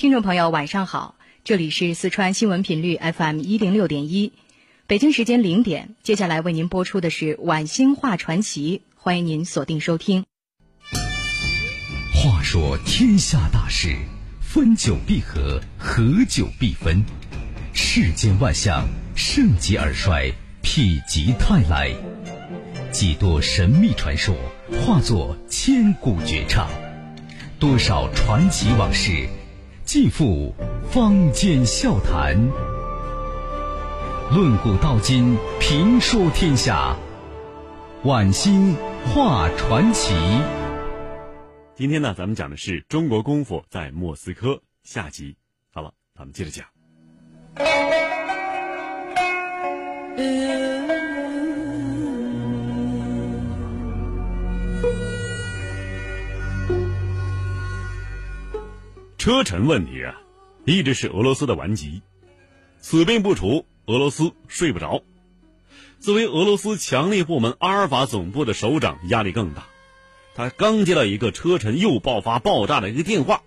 听众朋友，晚上好，这里是四川新闻频率 FM 一零六点一，北京时间零点，接下来为您播出的是《晚星话传奇》，欢迎您锁定收听。话说天下大事，分久必合，合久必分，世间万象，盛极而衰，否极泰来，几多神秘传说化作千古绝唱，多少传奇往事。尽付坊间笑谈，论古道今，评说天下。晚星画传奇。今天呢，咱们讲的是中国功夫在莫斯科下集。好了，咱们接着讲。车臣问题啊，一直是俄罗斯的顽疾。此病不除，俄罗斯睡不着。作为俄罗斯强力部门阿尔法总部的首长，压力更大。他刚接到一个车臣又爆发爆炸的一个电话，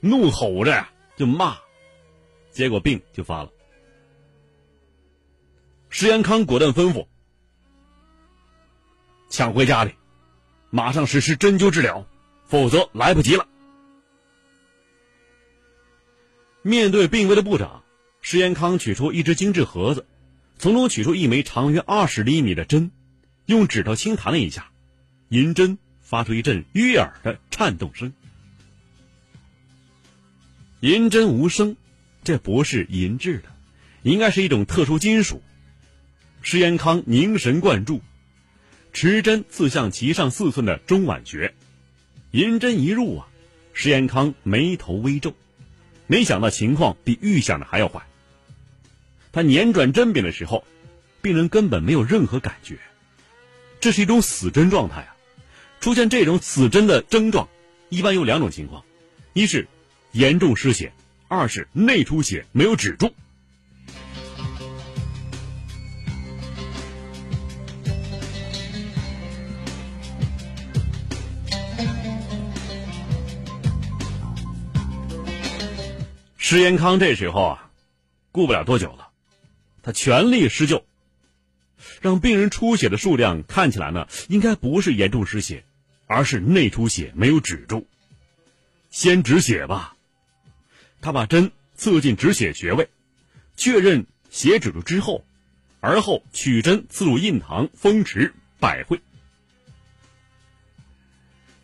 怒吼着呀就骂，结果病就发了。石延康果断吩咐：抢回家里，马上实施针灸治疗，否则来不及了。面对病危的部长，石延康取出一只精致盒子，从中取出一枚长约二十厘米的针，用指头轻弹了一下，银针发出一阵悦耳的颤动声。银针无声，这不是银制的，应该是一种特殊金属。石延康凝神贯注，持针刺向其上四寸的中脘穴，银针一入啊，石延康眉头微皱。没想到情况比预想的还要坏。他捻转针柄的时候，病人根本没有任何感觉，这是一种死针状态啊！出现这种死针的症状，一般有两种情况：一是严重失血，二是内出血没有止住。石延康这时候啊，顾不了多久了，他全力施救，让病人出血的数量看起来呢，应该不是严重失血，而是内出血没有止住。先止血吧，他把针刺进止血穴位，确认血止住之后，而后取针刺入印堂、风池、百会。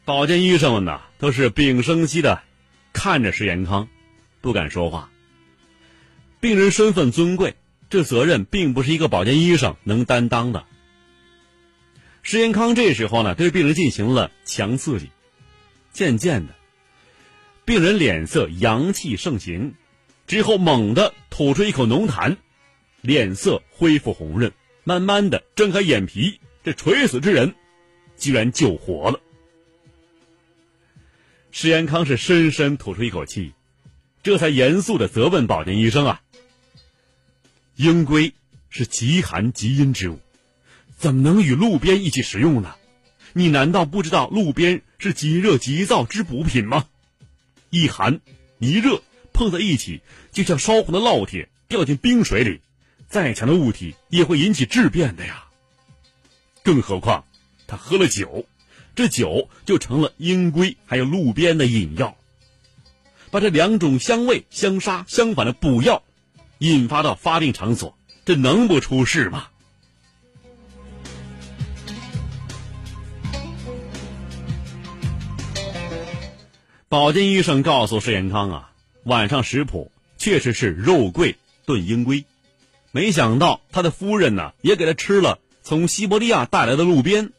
保健医生们呐，都是屏声息的看着石延康。不敢说话。病人身份尊贵，这责任并不是一个保健医生能担当的。石延康这时候呢，对病人进行了强刺激，渐渐的，病人脸色阳气盛行，之后猛地吐出一口浓痰，脸色恢复红润，慢慢的睁开眼皮，这垂死之人，居然救活了。石延康是深深吐出一口气。这才严肃的责问保健医生啊：“鹰龟是极寒极阴之物，怎么能与鹿鞭一起食用呢？你难道不知道鹿鞭是极热极燥之补品吗？一寒一热碰在一起，就像烧红的烙铁掉进冰水里，再强的物体也会引起质变的呀。更何况他喝了酒，这酒就成了鹰龟还有鹿鞭的饮药。”把这两种相味相杀相反的补药引发到发病场所，这能不出事吗？保健医生告诉石延康啊，晚上食谱确实是肉桂炖鹰龟，没想到他的夫人呢也给他吃了从西伯利亚带来的鹿鞭。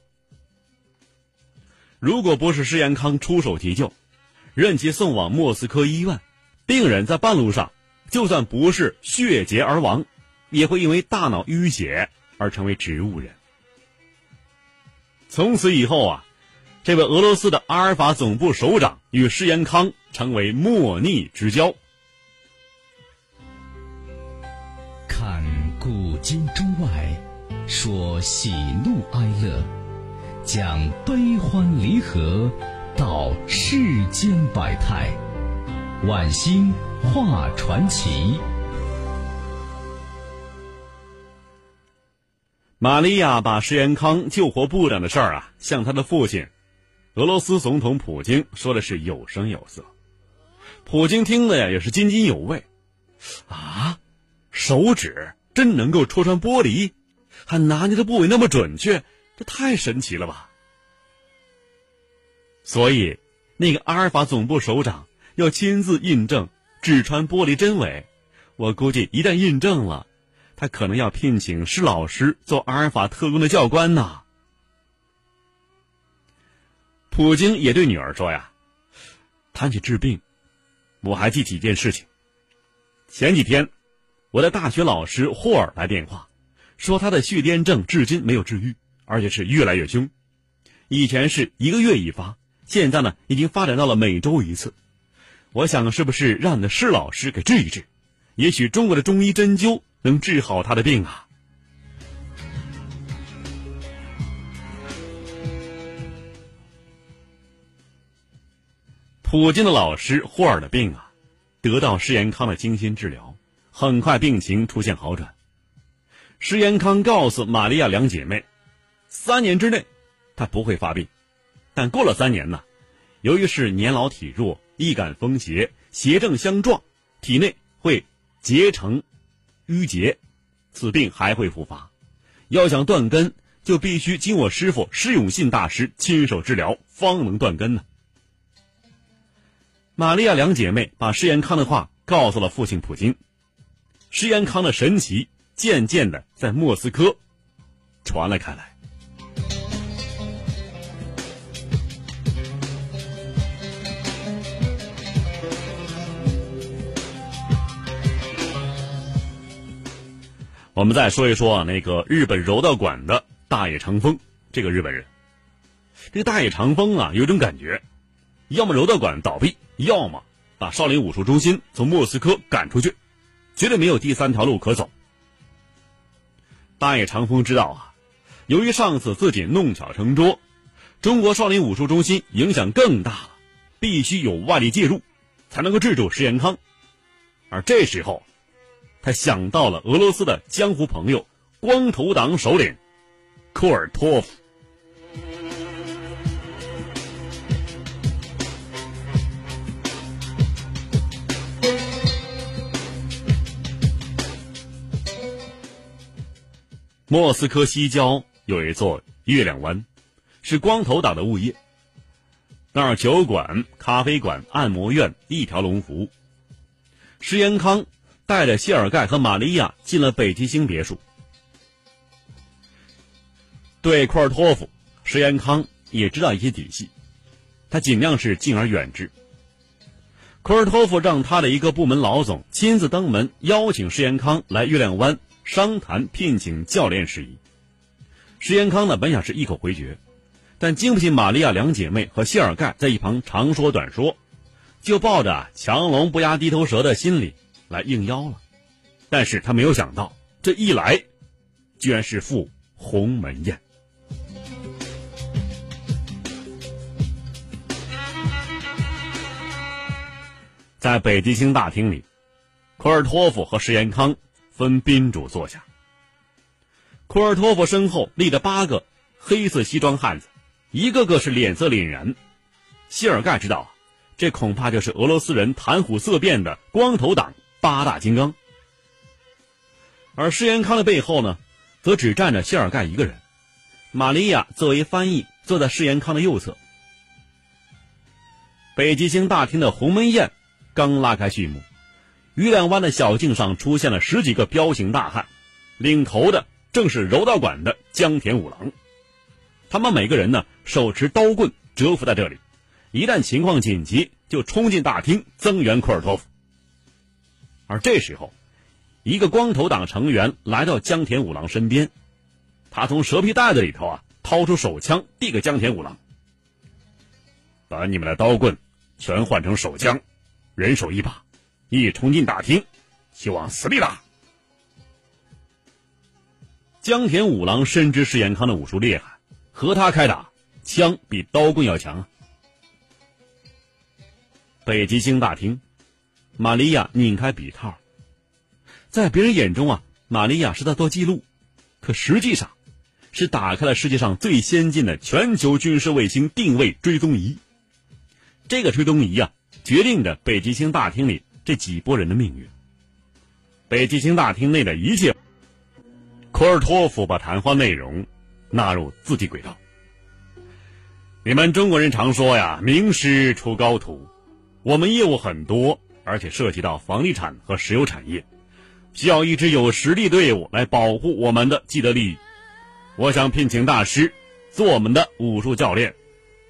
如果不是石延康出手急救。任其送往莫斯科医院，病人在半路上，就算不是血竭而亡，也会因为大脑淤血而成为植物人。从此以后啊，这位俄罗斯的阿尔法总部首长与施延康成为莫逆之交。看古今中外，说喜怒哀乐，讲悲欢离合。道世间百态，晚星画传奇。玛利亚把石延康救活部长的事儿啊，向他的父亲，俄罗斯总统普京说的是有声有色。普京听了呀，也是津津有味。啊，手指真能够戳穿玻璃，还拿捏的部位那么准确，这太神奇了吧！所以，那个阿尔法总部首长要亲自印证指穿玻璃真伪，我估计一旦印证了。他可能要聘请施老师做阿尔法特工的教官呢。普京也对女儿说呀：“谈起治病，我还记起一件事情。前几天，我的大学老师霍尔来电话，说他的血癫症至今没有治愈，而且是越来越凶。以前是一个月一发，现在呢已经发展到了每周一次。我想，是不是让你的施老师给治一治？也许中国的中医针灸。”能治好他的病啊！普京的老师霍尔的病啊，得到施延康的精心治疗，很快病情出现好转。施延康告诉玛利亚两姐妹，三年之内他不会发病，但过了三年呢，由于是年老体弱、易感风邪、邪正相撞，体内会结成。淤结，此病还会复发。要想断根，就必须经我师傅施永信大师亲手治疗，方能断根呢。玛利亚两姐妹把施延康的话告诉了父亲普京，施延康的神奇渐渐的在莫斯科传了开来。我们再说一说啊，那个日本柔道馆的大野长风，这个日本人，这个大野长风啊，有种感觉，要么柔道馆倒闭，要么把少林武术中心从莫斯科赶出去，绝对没有第三条路可走。大野长风知道啊，由于上次自己弄巧成拙，中国少林武术中心影响更大了，必须有外力介入，才能够制住石延康，而这时候。他想到了俄罗斯的江湖朋友，光头党首领库尔托夫。莫斯科西郊有一座月亮湾，是光头党的物业。那儿酒馆、咖啡馆、按摩院一条龙服务。石延康。带着谢尔盖和玛利亚进了北极星别墅。对库尔托夫，石延康也知道一些底细，他尽量是敬而远之。库尔托夫让他的一个部门老总亲自登门邀请石延康来月亮湾商谈聘请教练事宜。石延康呢本想是一口回绝，但经不起玛利亚两姐妹和谢尔盖在一旁长说短说，就抱着强龙不压地头蛇的心理。来应邀了，但是他没有想到，这一来，居然是赴鸿门宴。在北极星大厅里，库尔托夫和石延康分宾主坐下。库尔托夫身后立着八个黑色西装汉子，一个个是脸色凛然。谢尔盖知道，这恐怕就是俄罗斯人谈虎色变的光头党。八大金刚，而施延康的背后呢，则只站着谢尔盖一个人。玛利亚作为翻译，坐在施延康的右侧。北极星大厅的鸿门宴刚拉开序幕，鱼两湾的小径上出现了十几个彪形大汉，领头的正是柔道馆的江田五郎。他们每个人呢，手持刀棍蛰伏在这里，一旦情况紧急，就冲进大厅增援库尔托夫。而这时候，一个光头党成员来到江田五郎身边，他从蛇皮袋子里头啊掏出手枪，递给江田五郎：“把你们的刀棍全换成手枪，人手一把，一冲进大厅就往死里打。”江田五郎深知石延康的武术厉害，和他开打，枪比刀棍要强。北极星大厅。玛利亚拧开笔套。在别人眼中啊，玛利亚是在做记录，可实际上，是打开了世界上最先进的全球军事卫星定位追踪仪。这个追踪仪啊，决定着北极星大厅里这几拨人的命运。北极星大厅内的一切，科尔托夫把谈话内容纳入自己轨道。你们中国人常说呀，“名师出高徒”，我们业务很多，而且涉及到房地产和石油产业。需要一支有实力队伍来保护我们的既得利益。我想聘请大师做我们的武术教练，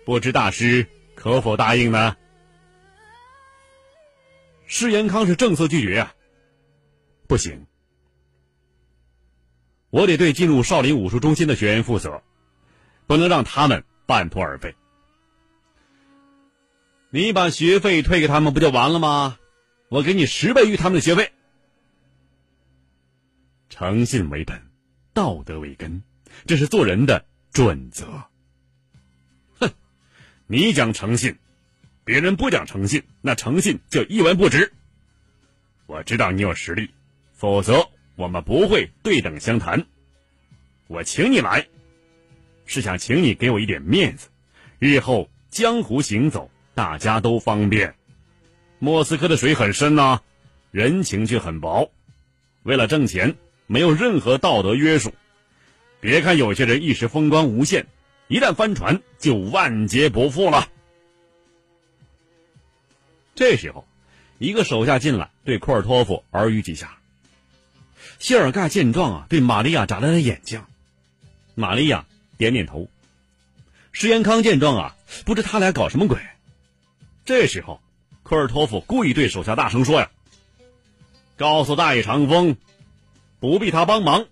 不知大师可否答应呢？施延康是正色拒绝啊！不行，我得对进入少林武术中心的学员负责，不能让他们半途而废。你把学费退给他们不就完了吗？我给你十倍于他们的学费。诚信为本，道德为根，这是做人的准则。哼，你讲诚信，别人不讲诚信，那诚信就一文不值。我知道你有实力，否则我们不会对等相谈。我请你来，是想请你给我一点面子，日后江湖行走，大家都方便。莫斯科的水很深呐，人情却很薄。为了挣钱。没有任何道德约束，别看有些人一时风光无限，一旦翻船就万劫不复了。这时候，一个手下进来，对库尔托夫耳语几下。谢尔盖见状啊，对玛利亚眨了眨眼睛。玛利亚点点头。石延康见状啊，不知他俩搞什么鬼。这时候，科尔托夫故意对手下大声说：“呀，告诉大野长风。”不必他帮忙，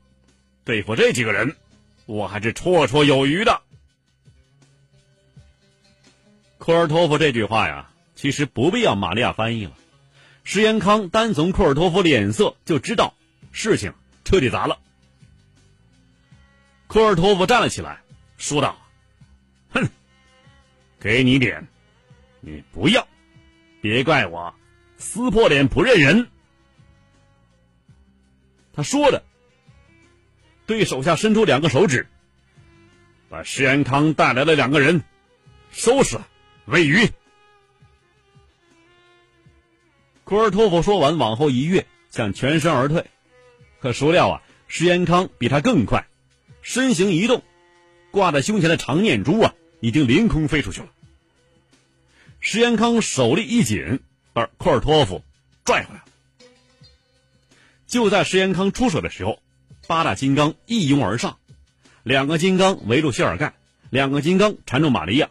对付这几个人，我还是绰绰有余的。科尔托夫这句话呀，其实不必要玛利亚翻译了。石延康单从库尔托夫脸色就知道事情彻底砸了。库尔托夫站了起来，说道：“哼，给你脸，你不要，别怪我撕破脸不认人。”他说着，对手下伸出两个手指，把石延康带来的两个人收拾了，喂鱼。库尔托夫说完，往后一跃，想全身而退，可孰料啊，石延康比他更快，身形一动，挂在胸前的长念珠啊，已经凌空飞出去了。石延康手力一紧，把库尔托夫拽回来了。就在石延康出手的时候，八大金刚一拥而上，两个金刚围住谢尔盖，两个金刚缠住玛利亚，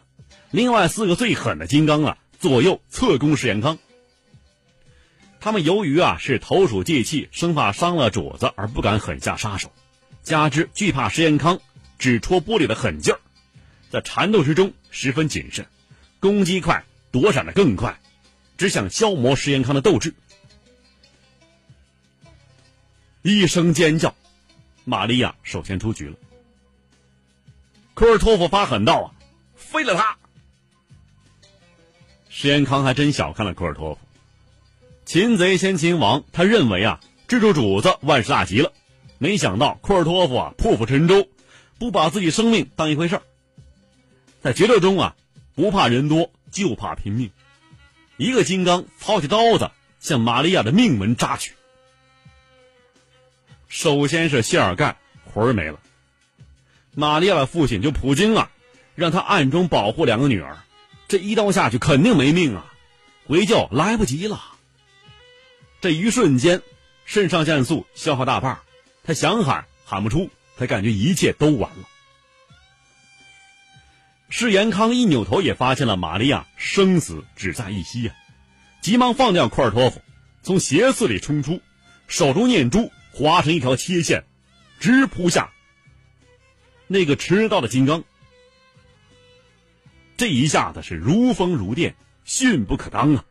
另外四个最狠的金刚啊，左右侧攻石延康。他们由于啊是投鼠忌器，生怕伤了主子而不敢狠下杀手，加之惧怕石延康只戳玻璃的狠劲儿，在缠斗之中十分谨慎，攻击快，躲闪的更快，只想消磨石延康的斗志。一声尖叫，玛利亚首先出局了。科尔托夫发狠道：“啊，废了他！”石延康还真小看了科尔托夫。擒贼先擒王，他认为啊，制住主子万事大吉了。没想到库尔托夫啊，破釜沉舟，不把自己生命当一回事儿。在决斗中啊，不怕人多，就怕拼命。一个金刚操起刀子，向玛利亚的命门扎去。首先是谢尔盖魂儿没了，玛利亚的父亲就普京啊，让他暗中保护两个女儿，这一刀下去肯定没命啊，回救来不及了。这一瞬间，肾上腺素消耗大半，他想喊喊不出，他感觉一切都完了。施延康一扭头也发现了玛利亚生死只在一息啊，急忙放掉库尔托夫，从斜刺里冲出，手中念珠。划成一条切线，直扑下那个迟到的金刚。这一下子是如风如电，迅不可当啊！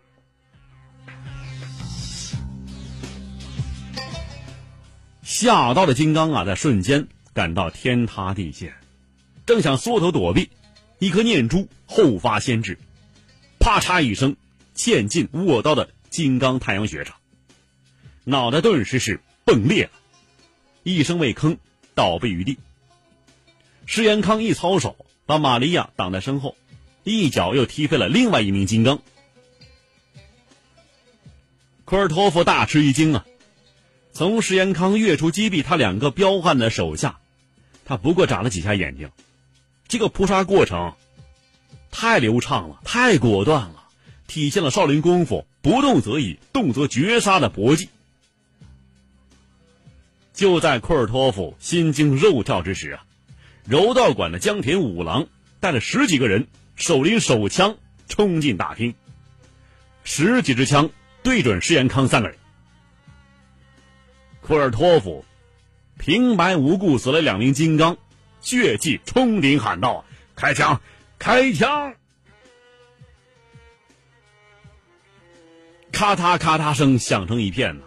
下到的金刚啊，在瞬间感到天塌地陷，正想缩头躲避，一颗念珠后发先至，啪嚓一声，嵌进握刀的金刚太阳穴上，脑袋顿时是崩裂了，一声未吭，倒毙于地。施延康一操手，把玛利亚挡在身后，一脚又踢飞了另外一名金刚。科尔托夫大吃一惊啊！从石延康跃出击毙他两个彪悍的手下，他不过眨了几下眼睛，这个扑杀过程太流畅了，太果断了，体现了少林功夫“不动则已，动则绝杀”的搏击。就在库尔托夫心惊肉跳之时啊！柔道馆的江田五郎带了十几个人，手拎手枪冲进大厅，十几支枪对准施延康三个人。库尔托夫平白无故死了两名金刚，血迹冲顶喊道：“开枪！开枪！”咔嗒咔嗒声响成一片呢，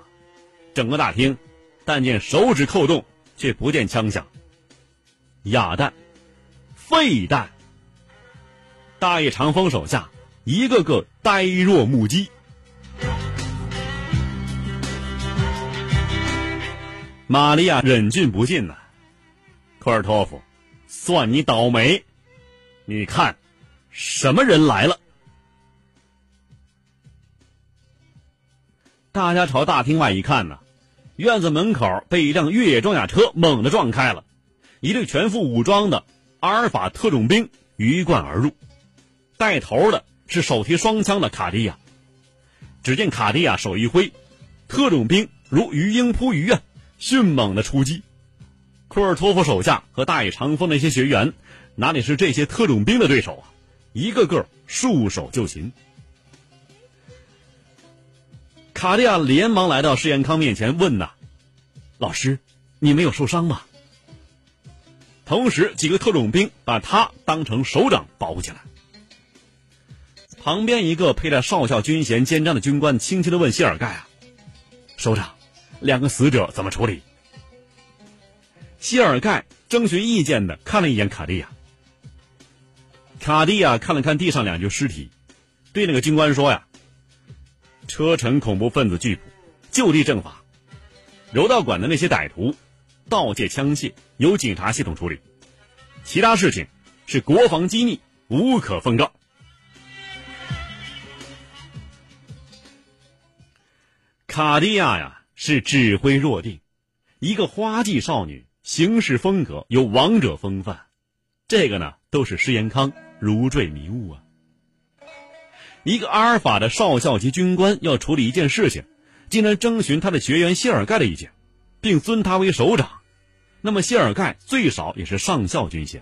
整个大厅但见手指扣动，却不见枪响。哑弹、废弹，大叶长风手下一个个呆若木鸡。玛利亚忍俊不禁呐，科尔托夫，算你倒霉！你看，什么人来了？大家朝大厅外一看呢，院子门口被一辆越野装甲车猛地撞开了。一队全副武装的阿尔法特种兵鱼贯而入，带头的是手提双枪的卡地亚。只见卡地亚手一挥，特种兵如鱼鹰扑鱼啊，迅猛的出击。库尔托夫手下和大野长风那些学员，哪里是这些特种兵的对手啊？一个个束手就擒。卡地亚连忙来到施延康面前问呐：“老师，你没有受伤吗？”同时，几个特种兵把他当成首长保护起来。旁边一个佩戴少校军衔肩章的军官轻轻的问谢尔盖：“啊，首长，两个死者怎么处理？”谢尔盖征询意见的看了一眼卡地亚。卡地亚看了看地上两具尸体，对那个军官说：“呀，车臣恐怖分子拒捕，就地正法。柔道馆的那些歹徒。”盗窃枪械由警察系统处理，其他事情是国防机密，无可奉告。卡地亚呀，是指挥若定，一个花季少女，行事风格有王者风范，这个呢，都是施延康如坠迷雾啊。一个阿尔法的少校级军官要处理一件事情，竟然征询他的学员谢尔盖的意见。并尊他为首长，那么谢尔盖最少也是上校军衔，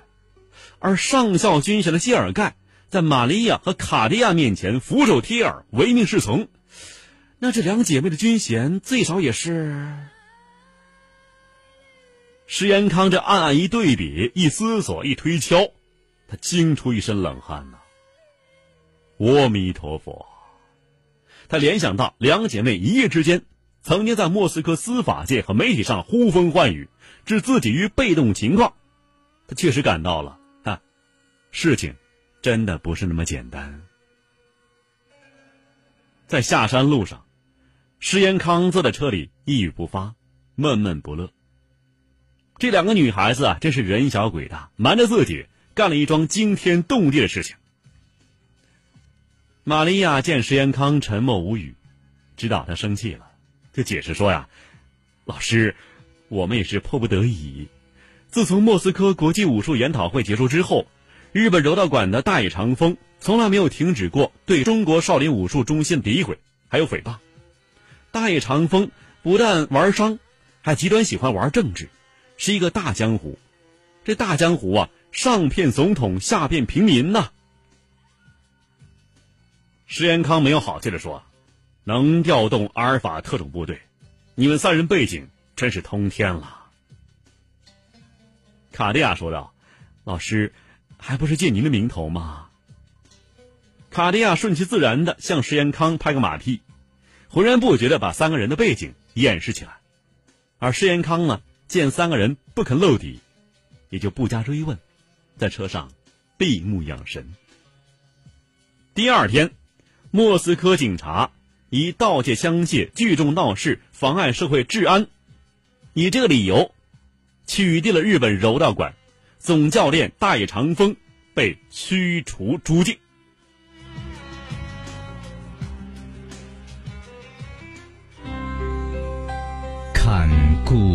而上校军衔的谢尔盖在玛利亚和卡地亚面前俯首帖耳，唯命是从，那这两姐妹的军衔最少也是……石延康这暗暗一对比，一思索，一推敲，他惊出一身冷汗呐。阿弥陀佛，他联想到两姐妹一夜之间。曾经在莫斯科司法界和媒体上呼风唤雨，置自己于被动情况，他确实感到了啊，事情真的不是那么简单。在下山路上，施延康坐在车里一语不发，闷闷不乐。这两个女孩子啊，真是人小鬼大，瞒着自己干了一桩惊天动地的事情。玛利亚见石延康沉默无语，知道他生气了。就解释说呀，老师，我们也是迫不得已。自从莫斯科国际武术研讨会结束之后，日本柔道馆的大野长风从来没有停止过对中国少林武术中心的诋毁还有诽谤。大野长风不但玩商，还极端喜欢玩政治，是一个大江湖。这大江湖啊，上骗总统，下骗平民呐。石延康没有好气的说。能调动阿尔法特种部队，你们三人背景真是通天了。”卡地亚说道，“老师，还不是借您的名头吗？”卡地亚顺其自然的向石延康拍个马屁，浑然不觉的把三个人的背景掩饰起来。而石延康呢，见三个人不肯露底，也就不加追问，在车上闭目养神。第二天，莫斯科警察。以盗窃枪械、聚众闹事、妨碍社会治安，以这个理由，取缔了日本柔道馆，总教练大野长风被驱逐出境。